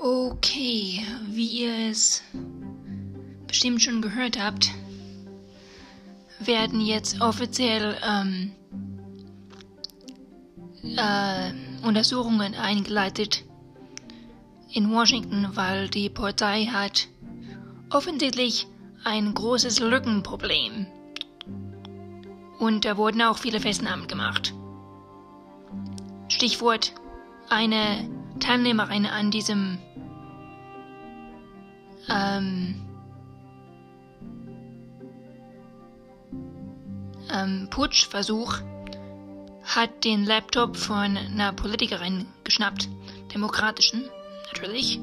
Okay, wie ihr es bestimmt schon gehört habt, werden jetzt offiziell ähm, äh, Untersuchungen eingeleitet in Washington, weil die Polizei hat offensichtlich ein großes Lückenproblem. Und da wurden auch viele Festnahmen gemacht. Stichwort eine Teilnehmerin an diesem ähm, ähm, Putschversuch hat den Laptop von einer Politikerin geschnappt, demokratischen, natürlich.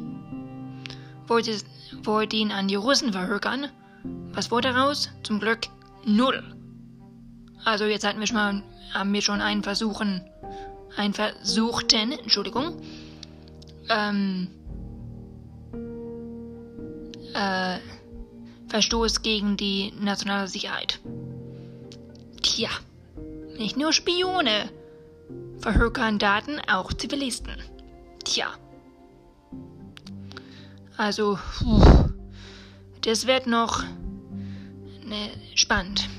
Wollte, wollte ihn an die Russen verhökern. Was wurde daraus? Zum Glück null. Also jetzt hatten wir schon mal, haben wir schon einen Versuchen, einen versuchten, Entschuldigung, ähm, äh, Verstoß gegen die nationale Sicherheit. Tja, nicht nur Spione verhökern Daten, auch Zivilisten. Tja. Also, das wird noch ne, spannend.